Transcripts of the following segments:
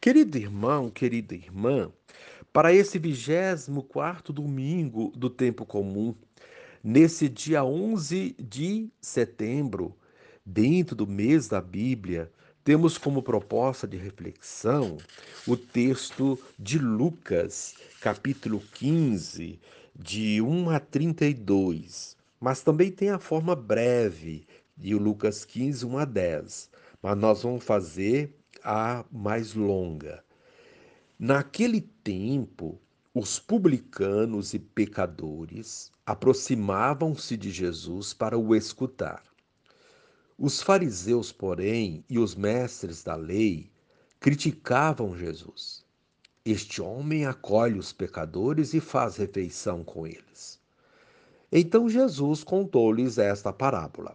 Querido irmão, querida irmã, para esse 24 domingo do tempo comum, nesse dia 11 de setembro, dentro do mês da Bíblia, temos como proposta de reflexão o texto de Lucas, capítulo 15, de 1 a 32. Mas também tem a forma breve de Lucas 15, 1 a 10. Mas nós vamos fazer a mais longa. Naquele tempo, os publicanos e pecadores aproximavam-se de Jesus para o escutar. Os fariseus, porém, e os mestres da lei criticavam Jesus. Este homem acolhe os pecadores e faz refeição com eles. Então Jesus contou-lhes esta parábola.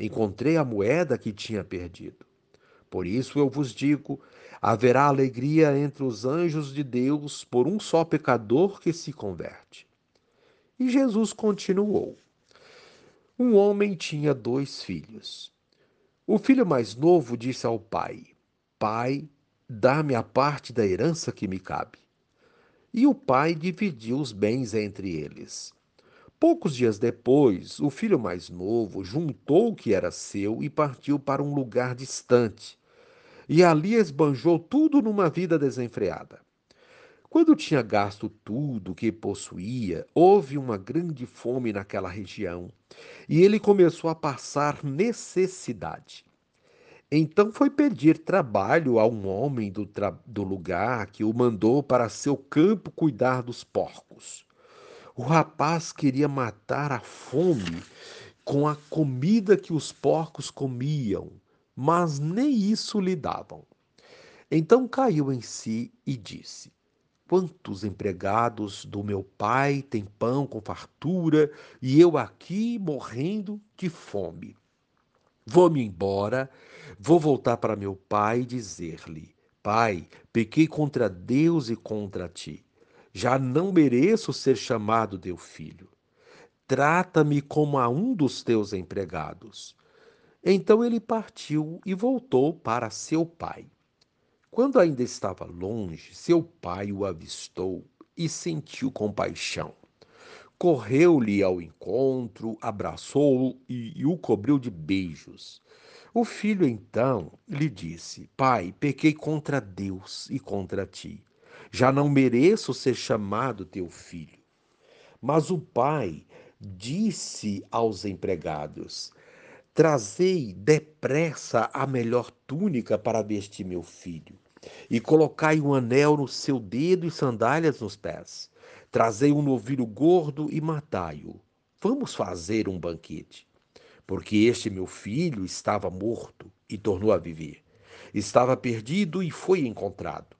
encontrei a moeda que tinha perdido. Por isso eu vos digo: haverá alegria entre os anjos de Deus por um só pecador que se converte. E Jesus continuou: Um homem tinha dois filhos. O filho mais novo disse ao pai: Pai, dá-me a parte da herança que me cabe. E o pai dividiu os bens entre eles. Poucos dias depois, o filho mais novo juntou o que era seu e partiu para um lugar distante. E ali esbanjou tudo numa vida desenfreada. Quando tinha gasto tudo que possuía, houve uma grande fome naquela região e ele começou a passar necessidade. Então foi pedir trabalho a um homem do, do lugar que o mandou para seu campo cuidar dos porcos. O rapaz queria matar a fome com a comida que os porcos comiam, mas nem isso lhe davam. Então caiu em si e disse: Quantos empregados do meu pai têm pão com fartura e eu aqui morrendo de fome? Vou-me embora, vou voltar para meu pai e dizer-lhe: Pai, pequei contra Deus e contra ti já não mereço ser chamado teu filho. Trata-me como a um dos teus empregados. Então ele partiu e voltou para seu pai. Quando ainda estava longe, seu pai o avistou e sentiu compaixão. Correu-lhe ao encontro, abraçou-o e, e o cobriu de beijos. O filho então lhe disse: Pai, pequei contra Deus e contra ti já não mereço ser chamado teu filho. Mas o pai disse aos empregados: Trazei depressa a melhor túnica para vestir meu filho, e colocai um anel no seu dedo e sandálias nos pés. Trazei um novilho gordo e matai-o. Vamos fazer um banquete. Porque este meu filho estava morto e tornou a viver. Estava perdido e foi encontrado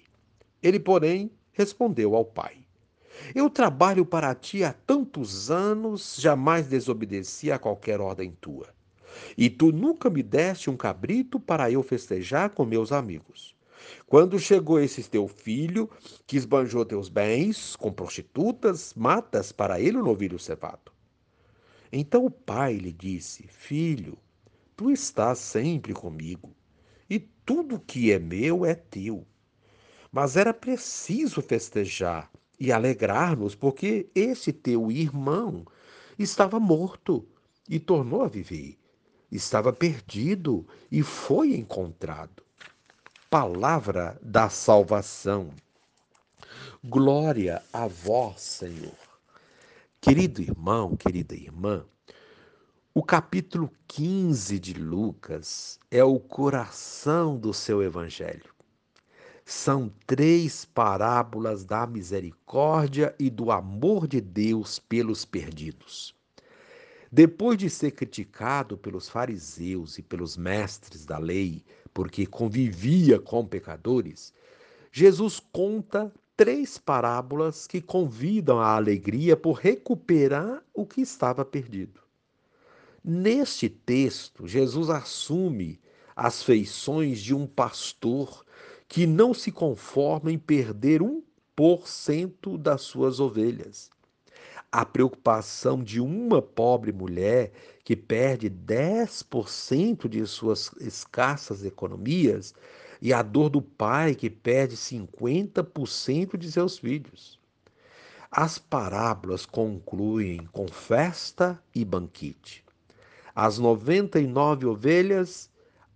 Ele, porém, respondeu ao pai: Eu trabalho para ti há tantos anos, jamais desobedeci a qualquer ordem tua. E tu nunca me deste um cabrito para eu festejar com meus amigos. Quando chegou esse teu filho, que esbanjou teus bens com prostitutas, matas para ele o novilho cevado. Então o pai lhe disse: Filho, tu estás sempre comigo, e tudo que é meu é teu. Mas era preciso festejar e alegrar-nos, porque esse teu irmão estava morto e tornou a viver. Estava perdido e foi encontrado. Palavra da salvação. Glória a vós, Senhor. Querido irmão, querida irmã, o capítulo 15 de Lucas é o coração do seu evangelho. São três parábolas da misericórdia e do amor de Deus pelos perdidos. Depois de ser criticado pelos fariseus e pelos mestres da lei, porque convivia com pecadores, Jesus conta três parábolas que convidam à alegria por recuperar o que estava perdido. Neste texto, Jesus assume as feições de um pastor que não se conforma em perder um por cento das suas ovelhas a preocupação de uma pobre mulher que perde 10% de suas escassas economias e a dor do pai que perde 50% de seus filhos. As parábolas concluem com festa e banquete. As 99 ovelhas,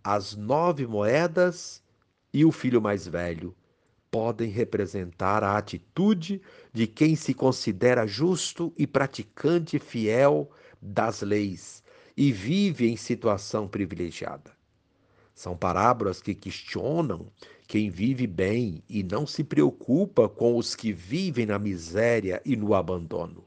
as nove moedas e o filho mais velho podem representar a atitude de quem se considera justo e praticante fiel das leis e vive em situação privilegiada. São parábolas que questionam quem vive bem e não se preocupa com os que vivem na miséria e no abandono.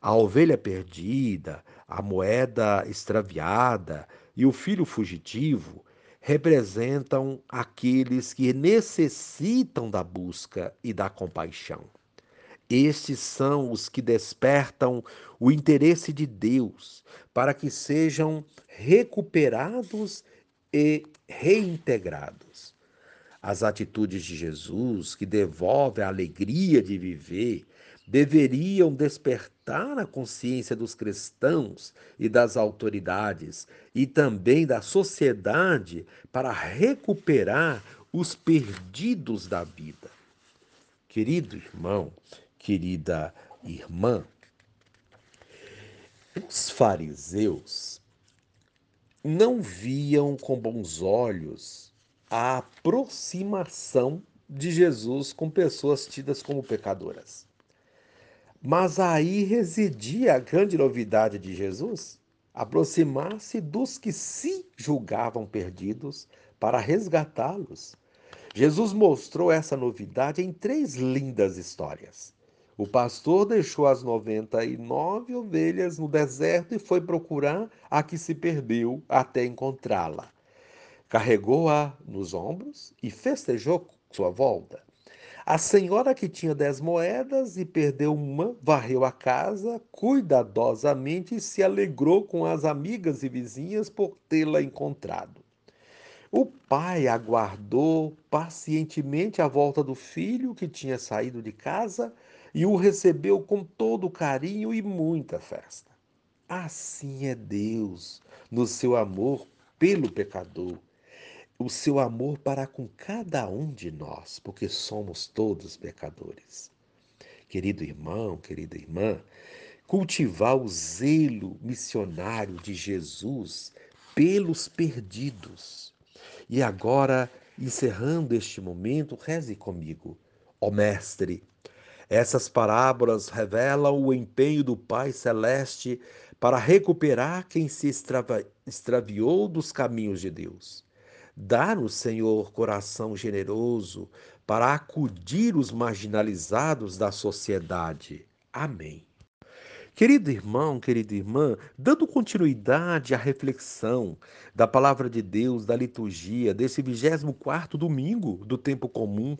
A ovelha perdida, a moeda extraviada e o filho fugitivo representam aqueles que necessitam da busca e da compaixão. Estes são os que despertam o interesse de Deus para que sejam recuperados e reintegrados. As atitudes de Jesus, que devolve a alegria de viver, deveriam despertar a consciência dos cristãos e das autoridades e também da sociedade para recuperar os perdidos da vida. Querido irmão, querida irmã, os fariseus não viam com bons olhos a aproximação de Jesus com pessoas tidas como pecadoras. Mas aí residia a grande novidade de Jesus: aproximar-se dos que se julgavam perdidos para resgatá-los. Jesus mostrou essa novidade em três lindas histórias. O pastor deixou as 99 ovelhas no deserto e foi procurar a que se perdeu até encontrá-la. Carregou-a nos ombros e festejou sua volta. A senhora que tinha dez moedas e perdeu uma, varreu a casa cuidadosamente e se alegrou com as amigas e vizinhas por tê-la encontrado. O pai aguardou pacientemente a volta do filho que tinha saído de casa e o recebeu com todo carinho e muita festa. Assim é Deus no seu amor pelo pecador o seu amor para com cada um de nós, porque somos todos pecadores. Querido irmão, querida irmã, cultivar o zelo missionário de Jesus pelos perdidos. E agora, encerrando este momento, reze comigo. Ó Mestre, essas parábolas revelam o empenho do Pai Celeste para recuperar quem se extraviou dos caminhos de Deus. Dá-nos, Senhor, coração generoso para acudir os marginalizados da sociedade. Amém. Querido irmão, querida irmã, dando continuidade à reflexão da palavra de Deus, da liturgia, desse 24º domingo do tempo comum,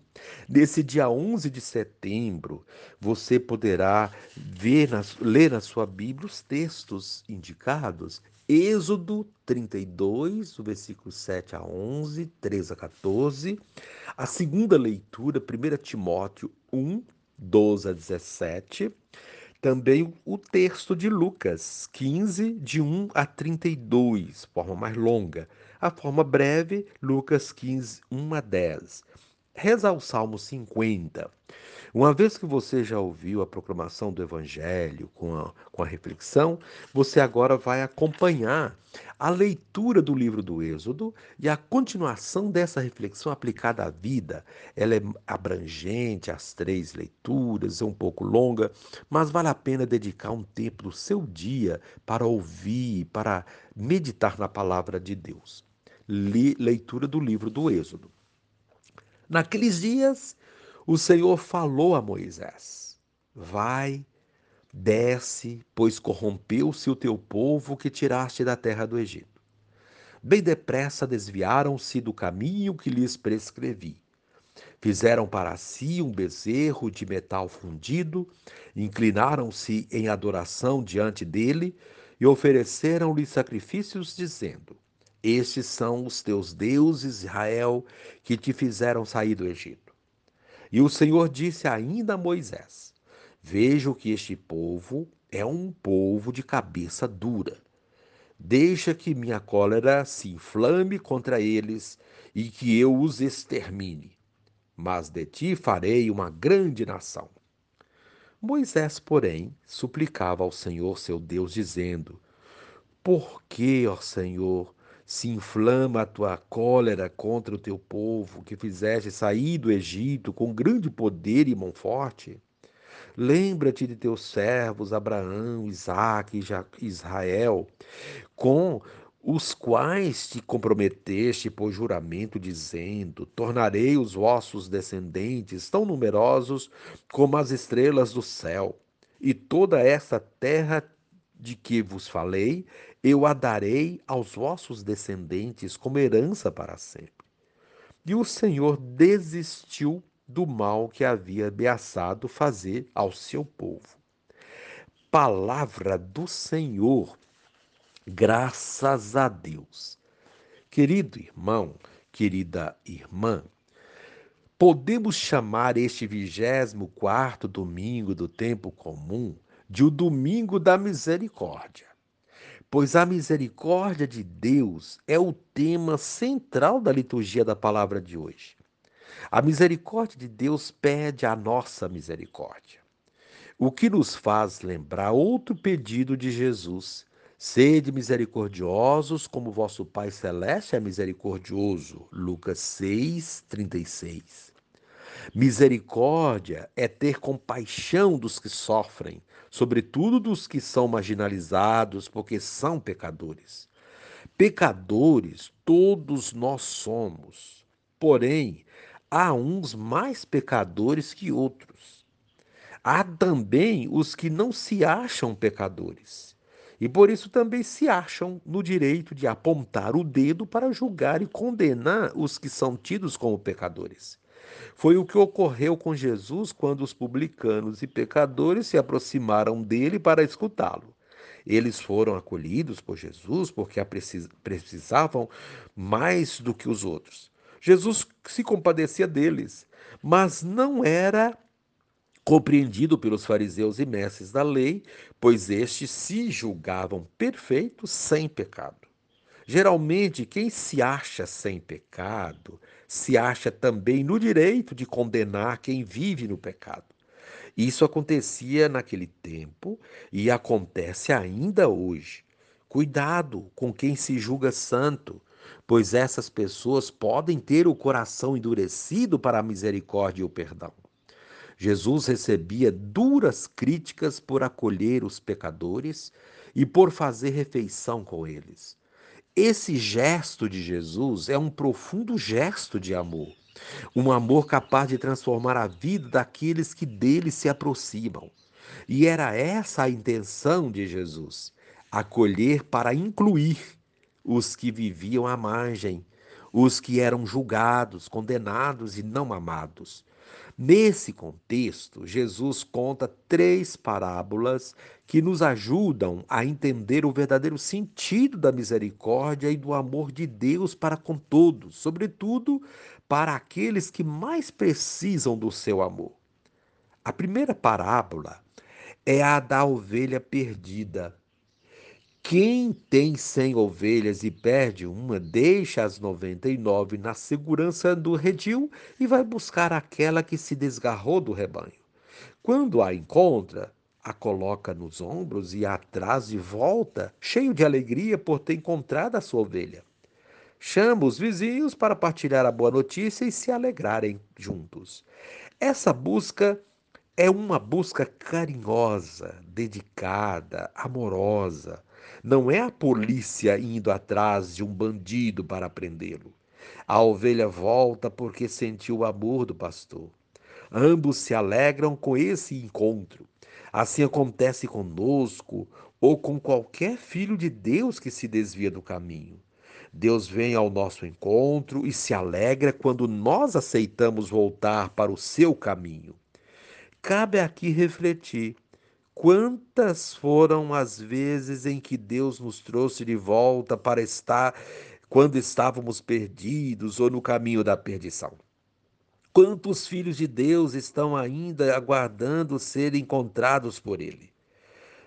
desse dia 11 de setembro, você poderá ver, ler na sua Bíblia os textos indicados Êxodo 32, o versículo 7 a 11, 13 a 14. A segunda leitura, 1 Timóteo 1, 12 a 17. Também o texto de Lucas 15, de 1 a 32, forma mais longa. A forma breve, Lucas 15, 1 a 10. Reza o Salmo 50. Uma vez que você já ouviu a proclamação do Evangelho com a, com a reflexão, você agora vai acompanhar a leitura do livro do Êxodo e a continuação dessa reflexão aplicada à vida. Ela é abrangente, as três leituras, é um pouco longa, mas vale a pena dedicar um tempo do seu dia para ouvir, para meditar na palavra de Deus. leitura do livro do Êxodo. Naqueles dias, o Senhor falou a Moisés: Vai, desce, pois corrompeu-se o teu povo que tiraste da terra do Egito. Bem depressa desviaram-se do caminho que lhes prescrevi. Fizeram para si um bezerro de metal fundido, inclinaram-se em adoração diante dele e ofereceram-lhe sacrifícios, dizendo: Estes são os teus deuses, Israel, que te fizeram sair do Egito. E o Senhor disse ainda a Moisés: Vejo que este povo é um povo de cabeça dura. Deixa que minha cólera se inflame contra eles e que eu os extermine. Mas de ti farei uma grande nação. Moisés, porém, suplicava ao Senhor seu Deus, dizendo: Por que, ó Senhor, se inflama a tua cólera contra o teu povo, que fizeste sair do Egito com grande poder e mão forte? Lembra-te de teus servos Abraão, Isaque e Israel, com os quais te comprometeste por juramento, dizendo: Tornarei os vossos descendentes tão numerosos como as estrelas do céu, e toda esta terra de que vos falei, eu a darei aos vossos descendentes como herança para sempre. E o Senhor desistiu do mal que havia ameaçado fazer ao seu povo. Palavra do Senhor, graças a Deus. Querido irmão, querida irmã, podemos chamar este vigésimo quarto domingo do tempo comum de o domingo da misericórdia, pois a misericórdia de Deus é o tema central da liturgia da palavra de hoje. A misericórdia de Deus pede a nossa misericórdia, o que nos faz lembrar outro pedido de Jesus. Sede misericordiosos, como vosso Pai Celeste é misericordioso. Lucas 6, 36. Misericórdia é ter compaixão dos que sofrem, sobretudo dos que são marginalizados, porque são pecadores. Pecadores todos nós somos, porém, há uns mais pecadores que outros. Há também os que não se acham pecadores. E por isso também se acham no direito de apontar o dedo para julgar e condenar os que são tidos como pecadores. Foi o que ocorreu com Jesus quando os publicanos e pecadores se aproximaram dele para escutá-lo. Eles foram acolhidos por Jesus porque precisavam mais do que os outros. Jesus se compadecia deles, mas não era compreendido pelos fariseus e mestres da lei, pois estes se julgavam perfeitos sem pecado. Geralmente, quem se acha sem pecado se acha também no direito de condenar quem vive no pecado. Isso acontecia naquele tempo e acontece ainda hoje. Cuidado com quem se julga santo, pois essas pessoas podem ter o coração endurecido para a misericórdia e o perdão. Jesus recebia duras críticas por acolher os pecadores e por fazer refeição com eles. Esse gesto de Jesus é um profundo gesto de amor. Um amor capaz de transformar a vida daqueles que dele se aproximam. E era essa a intenção de Jesus: acolher para incluir os que viviam à margem, os que eram julgados, condenados e não amados. Nesse contexto, Jesus conta três parábolas que nos ajudam a entender o verdadeiro sentido da misericórdia e do amor de Deus para com todos, sobretudo para aqueles que mais precisam do seu amor. A primeira parábola é a da ovelha perdida. Quem tem cem ovelhas e perde uma, deixa as noventa e nove na segurança do redil e vai buscar aquela que se desgarrou do rebanho. Quando a encontra, a coloca nos ombros e atrás de volta, cheio de alegria por ter encontrado a sua ovelha. Chama os vizinhos para partilhar a boa notícia e se alegrarem juntos. Essa busca é uma busca carinhosa, dedicada, amorosa. Não é a polícia indo atrás de um bandido para prendê-lo. A ovelha volta porque sentiu o amor do pastor. Ambos se alegram com esse encontro. Assim acontece conosco ou com qualquer filho de Deus que se desvia do caminho. Deus vem ao nosso encontro e se alegra quando nós aceitamos voltar para o seu caminho. Cabe aqui refletir quantas foram as vezes em que Deus nos trouxe de volta para estar quando estávamos perdidos ou no caminho da perdição. Quantos filhos de Deus estão ainda aguardando ser encontrados por Ele?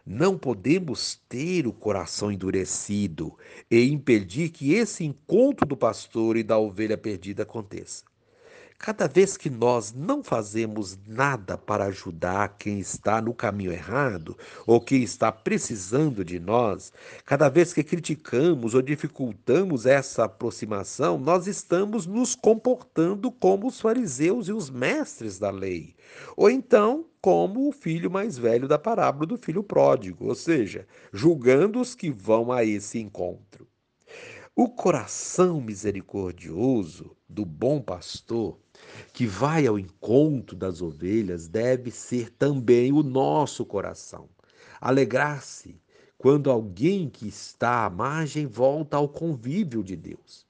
Não podemos ter o coração endurecido e impedir que esse encontro do pastor e da ovelha perdida aconteça. Cada vez que nós não fazemos nada para ajudar quem está no caminho errado ou quem está precisando de nós, cada vez que criticamos ou dificultamos essa aproximação, nós estamos nos comportando como os fariseus e os mestres da lei, ou então como o filho mais velho da parábola do filho pródigo, ou seja, julgando os que vão a esse encontro. O coração misericordioso do bom pastor que vai ao encontro das ovelhas deve ser também o nosso coração. Alegrar-se quando alguém que está à margem volta ao convívio de Deus.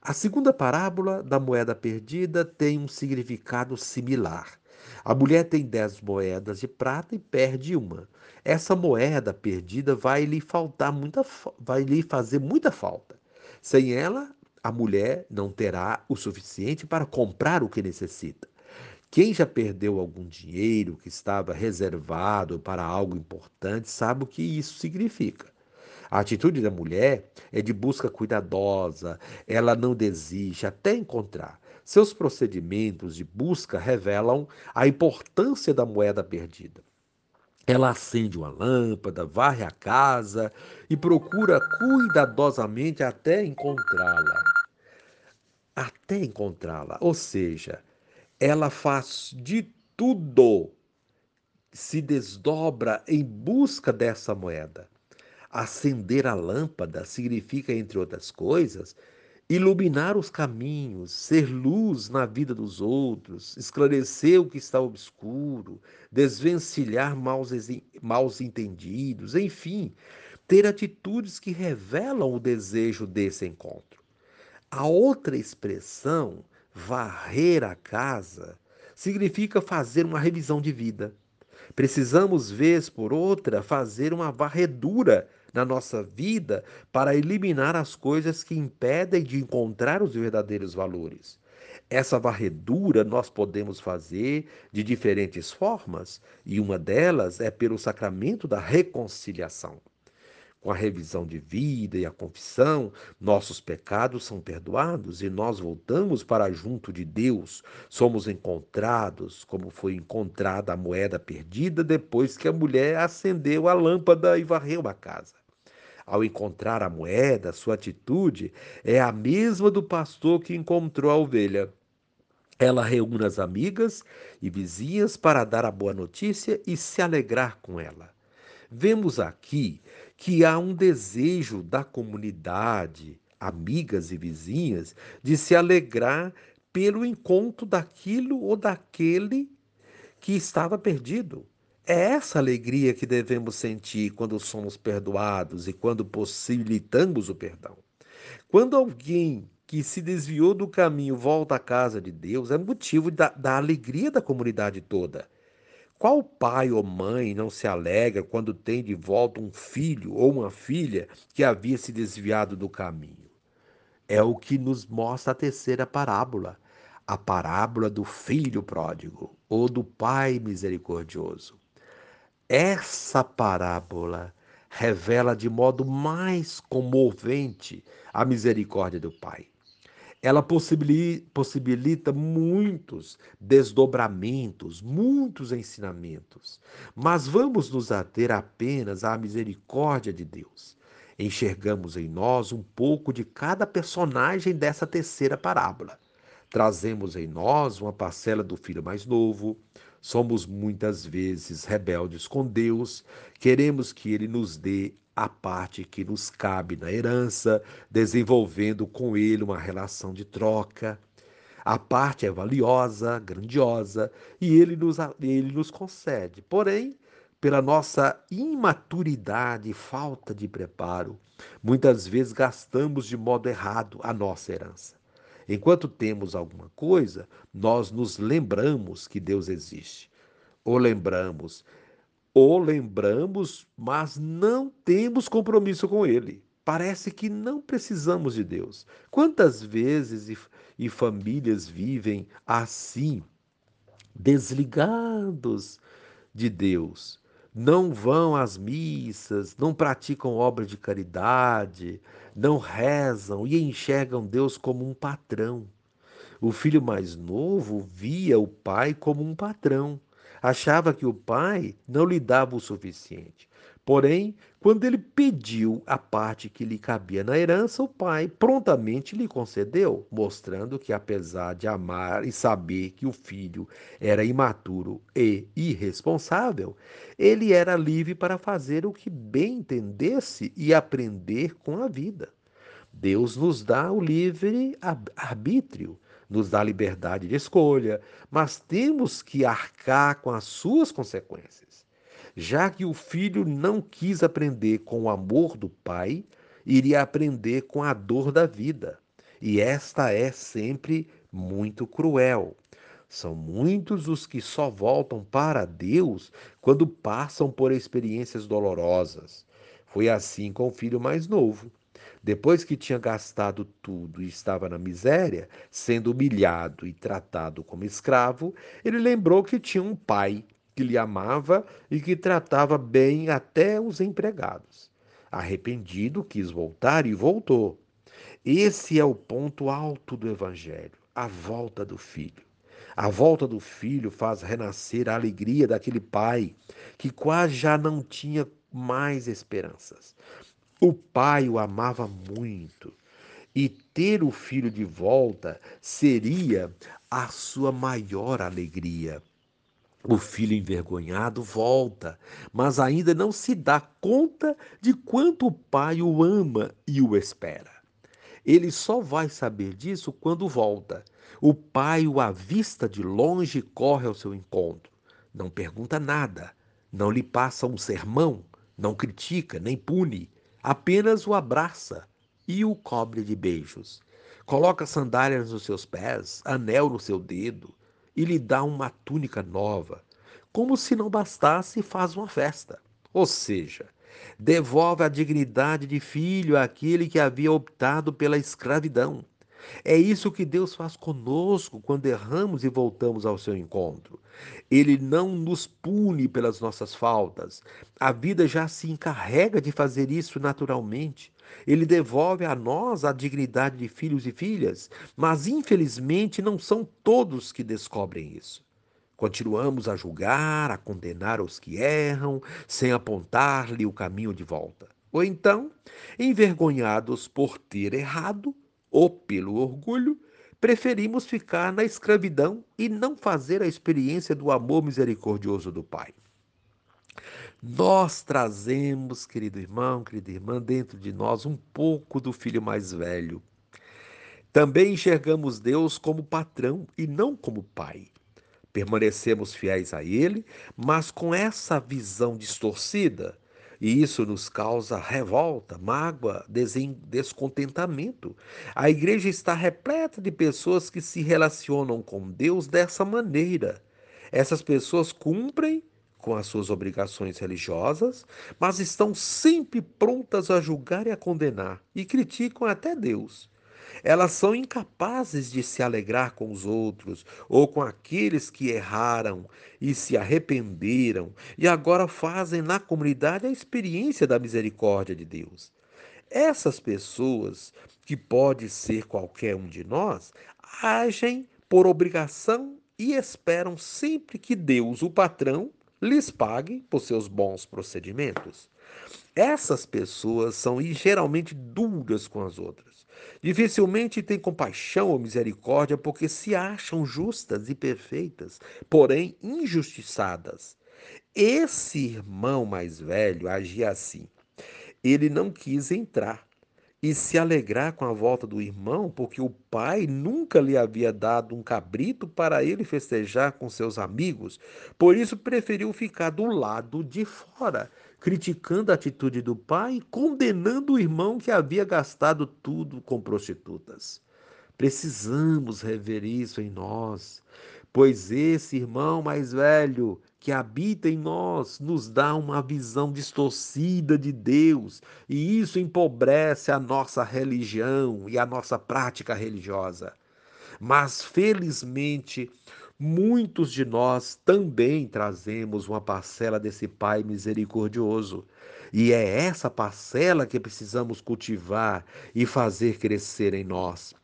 A segunda parábola da moeda perdida tem um significado similar. A mulher tem dez moedas de prata e perde uma. Essa moeda perdida vai lhe faltar muita, vai lhe fazer muita falta. Sem ela, a mulher não terá o suficiente para comprar o que necessita. Quem já perdeu algum dinheiro que estava reservado para algo importante sabe o que isso significa. A atitude da mulher é de busca cuidadosa, ela não desiste até encontrar. Seus procedimentos de busca revelam a importância da moeda perdida. Ela acende uma lâmpada, varre a casa e procura cuidadosamente até encontrá-la até encontrá-la. Ou seja, ela faz de tudo, se desdobra em busca dessa moeda. Acender a lâmpada significa, entre outras coisas, iluminar os caminhos, ser luz na vida dos outros, esclarecer o que está obscuro, desvencilhar maus, maus entendidos, enfim, ter atitudes que revelam o desejo desse encontro. A outra expressão, varrer a casa, significa fazer uma revisão de vida. Precisamos, vez por outra, fazer uma varredura na nossa vida para eliminar as coisas que impedem de encontrar os verdadeiros valores. Essa varredura nós podemos fazer de diferentes formas, e uma delas é pelo sacramento da reconciliação com a revisão de vida e a confissão, nossos pecados são perdoados e nós voltamos para junto de Deus. Somos encontrados como foi encontrada a moeda perdida depois que a mulher acendeu a lâmpada e varreu a casa. Ao encontrar a moeda, sua atitude é a mesma do pastor que encontrou a ovelha. Ela reúne as amigas e vizinhas para dar a boa notícia e se alegrar com ela. Vemos aqui que há um desejo da comunidade, amigas e vizinhas, de se alegrar pelo encontro daquilo ou daquele que estava perdido. É essa alegria que devemos sentir quando somos perdoados e quando possibilitamos o perdão. Quando alguém que se desviou do caminho volta à casa de Deus é motivo da, da alegria da comunidade toda. Qual pai ou mãe não se alegra quando tem de volta um filho ou uma filha que havia se desviado do caminho? É o que nos mostra a terceira parábola, a parábola do filho pródigo ou do pai misericordioso. Essa parábola revela de modo mais comovente a misericórdia do Pai. Ela possibilita muitos desdobramentos, muitos ensinamentos, mas vamos nos ater apenas à misericórdia de Deus. Enxergamos em nós um pouco de cada personagem dessa terceira parábola. Trazemos em nós uma parcela do filho mais novo, somos muitas vezes rebeldes com Deus, queremos que Ele nos dê a parte que nos cabe na herança, desenvolvendo com Ele uma relação de troca. A parte é valiosa, grandiosa, e Ele nos, ele nos concede. Porém, pela nossa imaturidade e falta de preparo, muitas vezes gastamos de modo errado a nossa herança. Enquanto temos alguma coisa, nós nos lembramos que Deus existe. Ou lembramos, ou lembramos, mas não temos compromisso com Ele. Parece que não precisamos de Deus. Quantas vezes e, e famílias vivem assim, desligados de Deus? não vão às missas, não praticam obra de caridade, não rezam e enxergam Deus como um patrão. O filho mais novo via o pai como um patrão, achava que o pai não lhe dava o suficiente. Porém, quando ele pediu a parte que lhe cabia na herança, o pai prontamente lhe concedeu, mostrando que, apesar de amar e saber que o filho era imaturo e irresponsável, ele era livre para fazer o que bem entendesse e aprender com a vida. Deus nos dá o livre arbítrio, nos dá liberdade de escolha, mas temos que arcar com as suas consequências já que o filho não quis aprender com o amor do pai, iria aprender com a dor da vida. E esta é sempre muito cruel. São muitos os que só voltam para Deus quando passam por experiências dolorosas. Foi assim com o filho mais novo. Depois que tinha gastado tudo e estava na miséria, sendo humilhado e tratado como escravo, ele lembrou que tinha um pai que lhe amava e que tratava bem até os empregados. Arrependido, quis voltar e voltou. Esse é o ponto alto do Evangelho, a volta do filho. A volta do filho faz renascer a alegria daquele pai que quase já não tinha mais esperanças. O pai o amava muito e ter o filho de volta seria a sua maior alegria. O filho envergonhado volta, mas ainda não se dá conta de quanto o pai o ama e o espera. Ele só vai saber disso quando volta. O pai o avista de longe e corre ao seu encontro. Não pergunta nada, não lhe passa um sermão, não critica nem pune, apenas o abraça e o cobre de beijos. Coloca sandálias nos seus pés, anel no seu dedo, e lhe dá uma túnica nova. Como se não bastasse, faz uma festa. Ou seja, devolve a dignidade de filho àquele que havia optado pela escravidão. É isso que Deus faz conosco quando erramos e voltamos ao seu encontro. Ele não nos pune pelas nossas faltas. A vida já se encarrega de fazer isso naturalmente. Ele devolve a nós a dignidade de filhos e filhas, mas infelizmente não são todos que descobrem isso. Continuamos a julgar, a condenar os que erram, sem apontar-lhe o caminho de volta. Ou então, envergonhados por ter errado, ou pelo orgulho, preferimos ficar na escravidão e não fazer a experiência do amor misericordioso do Pai. Nós trazemos, querido irmão, querida irmã, dentro de nós um pouco do filho mais velho. Também enxergamos Deus como patrão e não como pai. Permanecemos fiéis a Ele, mas com essa visão distorcida E isso nos causa revolta, mágoa, descontentamento. A igreja está repleta de pessoas que se relacionam com Deus dessa maneira. Essas pessoas cumprem com as suas obrigações religiosas, mas estão sempre prontas a julgar e a condenar, e criticam até Deus. Elas são incapazes de se alegrar com os outros ou com aqueles que erraram e se arrependeram e agora fazem na comunidade a experiência da misericórdia de Deus. Essas pessoas, que pode ser qualquer um de nós, agem por obrigação e esperam sempre que Deus, o patrão, lhes pague por seus bons procedimentos. Essas pessoas são geralmente duras com as outras. Dificilmente têm compaixão ou misericórdia porque se acham justas e perfeitas, porém injustiçadas. Esse irmão mais velho agia assim. Ele não quis entrar e se alegrar com a volta do irmão, porque o pai nunca lhe havia dado um cabrito para ele festejar com seus amigos. Por isso preferiu ficar do lado de fora, criticando a atitude do pai condenando o irmão que havia gastado tudo com prostitutas. Precisamos rever isso em nós, pois esse irmão mais velho que habita em nós nos dá uma visão distorcida de Deus, e isso empobrece a nossa religião e a nossa prática religiosa. Mas felizmente, muitos de nós também trazemos uma parcela desse Pai misericordioso. E é essa parcela que precisamos cultivar e fazer crescer em nós.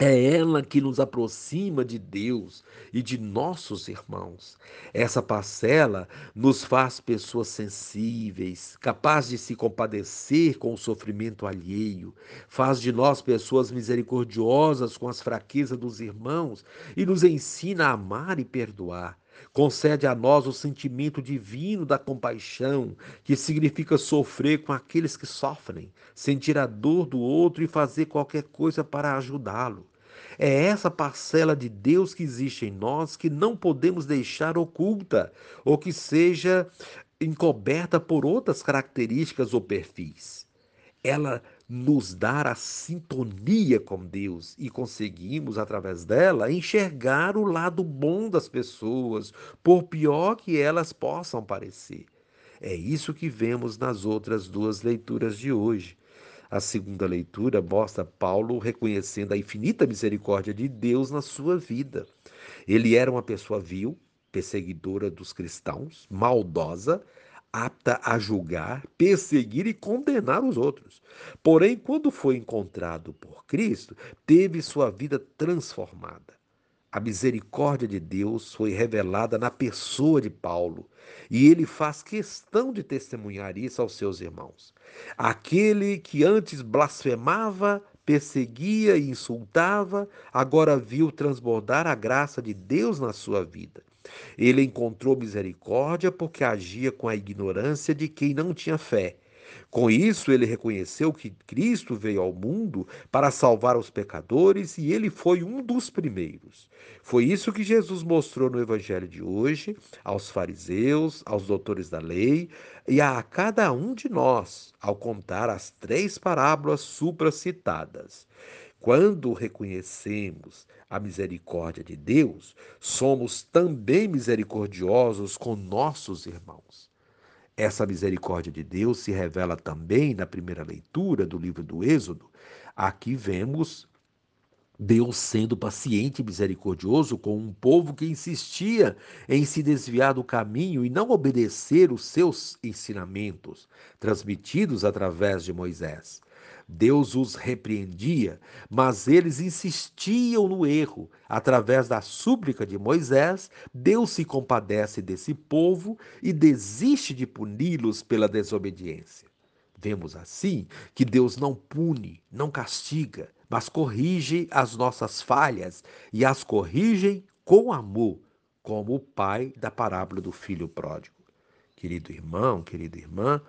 É ela que nos aproxima de Deus e de nossos irmãos. Essa parcela nos faz pessoas sensíveis, capazes de se compadecer com o sofrimento alheio, faz de nós pessoas misericordiosas com as fraquezas dos irmãos e nos ensina a amar e perdoar. Concede a nós o sentimento divino da compaixão, que significa sofrer com aqueles que sofrem, sentir a dor do outro e fazer qualquer coisa para ajudá-lo. É essa parcela de Deus que existe em nós que não podemos deixar oculta ou que seja encoberta por outras características ou perfis. Ela nos dá a sintonia com Deus e conseguimos, através dela, enxergar o lado bom das pessoas, por pior que elas possam parecer. É isso que vemos nas outras duas leituras de hoje. A segunda leitura mostra Paulo reconhecendo a infinita misericórdia de Deus na sua vida. Ele era uma pessoa vil, perseguidora dos cristãos, maldosa, apta a julgar, perseguir e condenar os outros. Porém, quando foi encontrado por Cristo, teve sua vida transformada. A misericórdia de Deus foi revelada na pessoa de Paulo, e ele faz questão de testemunhar isso aos seus irmãos. Aquele que antes blasfemava, perseguia e insultava, agora viu transbordar a graça de Deus na sua vida. Ele encontrou misericórdia porque agia com a ignorância de quem não tinha fé com isso, ele reconheceu que Cristo veio ao mundo para salvar os pecadores e ele foi um dos primeiros. Foi isso que Jesus mostrou no Evangelho de hoje aos fariseus, aos doutores da lei e a cada um de nós, ao contar as três parábolas supracitadas. Quando reconhecemos a misericórdia de Deus, somos também misericordiosos com nossos irmãos. Essa misericórdia de Deus se revela também na primeira leitura do livro do Êxodo. Aqui vemos Deus sendo paciente e misericordioso com um povo que insistia em se desviar do caminho e não obedecer os seus ensinamentos, transmitidos através de Moisés. Deus os repreendia, mas eles insistiam no erro. Através da súplica de Moisés, Deus se compadece desse povo e desiste de puni-los pela desobediência. Vemos assim que Deus não pune, não castiga, mas corrige as nossas falhas e as corrige com amor, como o pai da parábola do filho pródigo. Querido irmão, querida irmã,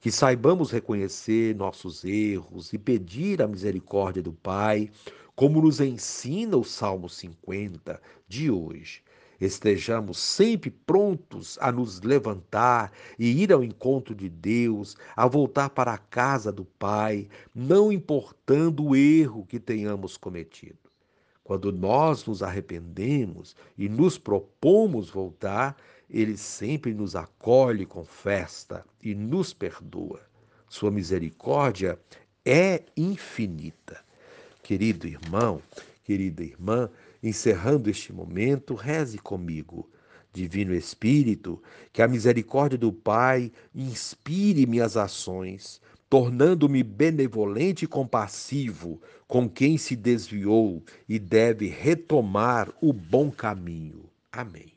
que saibamos reconhecer nossos erros e pedir a misericórdia do Pai, como nos ensina o Salmo 50 de hoje. Estejamos sempre prontos a nos levantar e ir ao encontro de Deus, a voltar para a casa do Pai, não importando o erro que tenhamos cometido. Quando nós nos arrependemos e nos propomos voltar, Ele sempre nos acolhe com festa e nos perdoa. Sua misericórdia é infinita. Querido irmão, querida irmã, encerrando este momento, reze comigo. Divino Espírito, que a misericórdia do Pai inspire minhas ações, tornando-me benevolente e compassivo com quem se desviou e deve retomar o bom caminho. Amém.